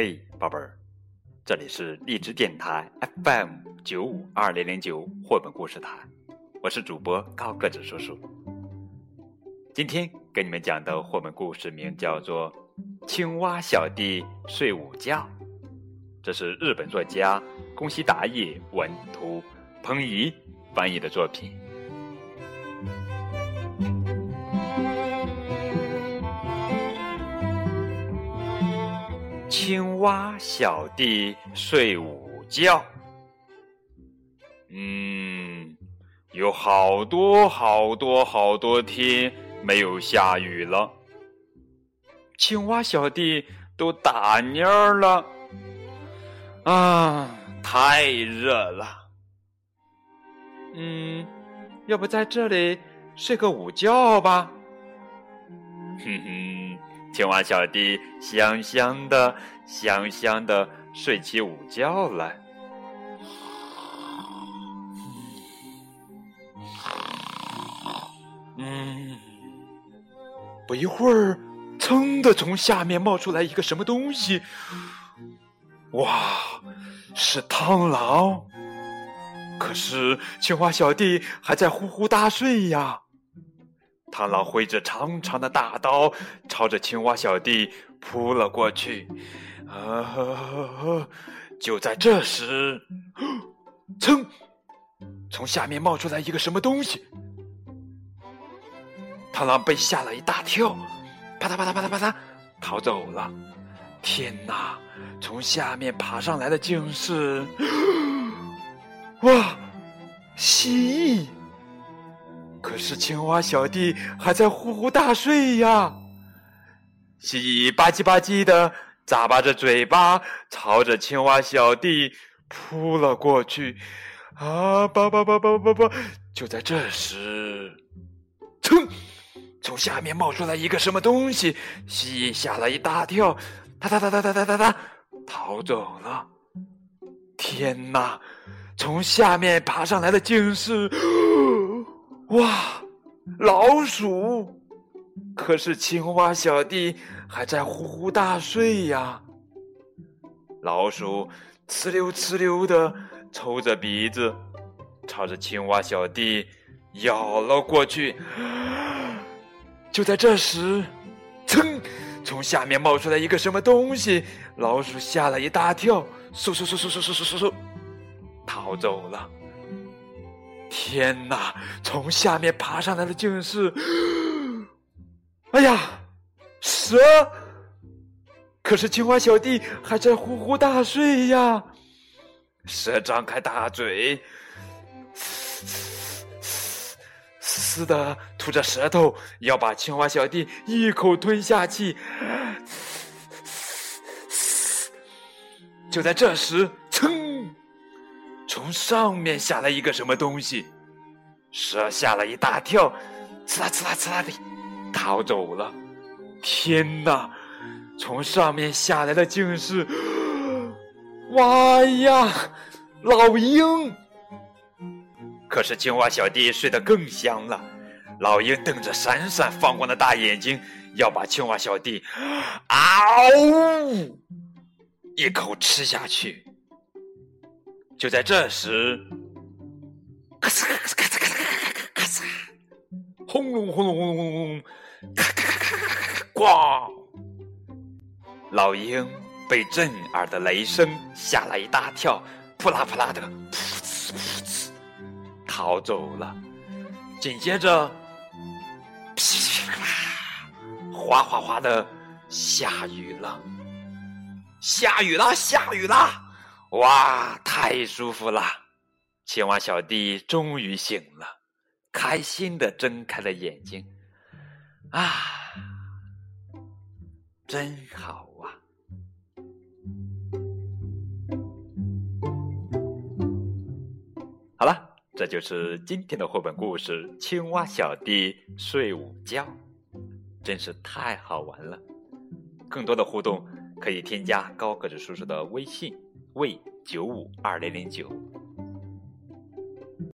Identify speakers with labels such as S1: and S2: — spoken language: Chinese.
S1: 嘿，宝贝儿，这里是荔枝电台 FM 九五二零零九绘本故事台，我是主播高个子叔叔。今天给你们讲的绘本故事名叫做《青蛙小弟睡午觉》，这是日本作家宫西达也文图，彭怡翻译的作品。青蛙小弟睡午觉。嗯，有好多好多好多天没有下雨了，青蛙小弟都打蔫儿了。啊，太热了。嗯，要不在这里睡个午觉吧？哼哼。青蛙小弟香香的、香香的睡起午觉来。嗯，不一会儿，噌的从下面冒出来一个什么东西。哇，是螳螂！可是青蛙小弟还在呼呼大睡呀。螳螂挥着长长的大刀，朝着青蛙小弟扑了过去。啊！就在这时，噌！从下面冒出来一个什么东西。螳螂被吓了一大跳，啪嗒啪嗒啪嗒啪嗒，逃走了。天哪！从下面爬上来的竟是……哇！蜥蜴！可是青蛙小弟还在呼呼大睡呀！蜥蜴吧唧吧唧的眨巴着嘴巴，朝着青蛙小弟扑了过去。啊，吧吧吧吧吧吧！就在这时，噌！从下面冒出来一个什么东西，蜥蜴吓了一大跳，哒哒哒哒哒哒哒哒，逃走了。天哪！从下面爬上来的竟是……哇，老鼠！可是青蛙小弟还在呼呼大睡呀。老鼠呲溜呲溜的抽着鼻子，朝着青蛙小弟咬了过去。就在这时，噌！从下面冒出来一个什么东西，老鼠吓了一大跳，嗖嗖嗖嗖嗖嗖嗖嗖，逃走了。天哪！从下面爬上来的竟是……哎呀，蛇！可是青蛙小弟还在呼呼大睡呀。蛇张开大嘴，嘶嘶嘶嘶的吐着舌头，要把青蛙小弟一口吞下去。就在这时，噌！从上面下来一个什么东西，蛇吓了一大跳，呲啦呲啦呲啦的逃走了。天哪！从上面下来的竟是，哇呀，老鹰！可是青蛙小弟睡得更香了，老鹰瞪着闪闪放光的大眼睛，要把青蛙小弟，嗷，一口吃下去。就在这时，咔嚓咔嚓咔嚓咔嚓咔嚓咔嚓，轰隆轰隆轰隆轰隆，咔咔咔咔咔咔咔，咣！老鹰被震耳的雷声吓了一大跳，扑啦扑啦的，噗呲噗呲，逃走了。紧接着，噼噼啪啦，哗哗哗的下雨了，下雨了，下雨了。哇，太舒服了！青蛙小弟终于醒了，开心的睁开了眼睛。啊，真好啊！好了，这就是今天的绘本故事《青蛙小弟睡午觉》，真是太好玩了。更多的互动可以添加高个子叔叔的微信。为九五二零零九。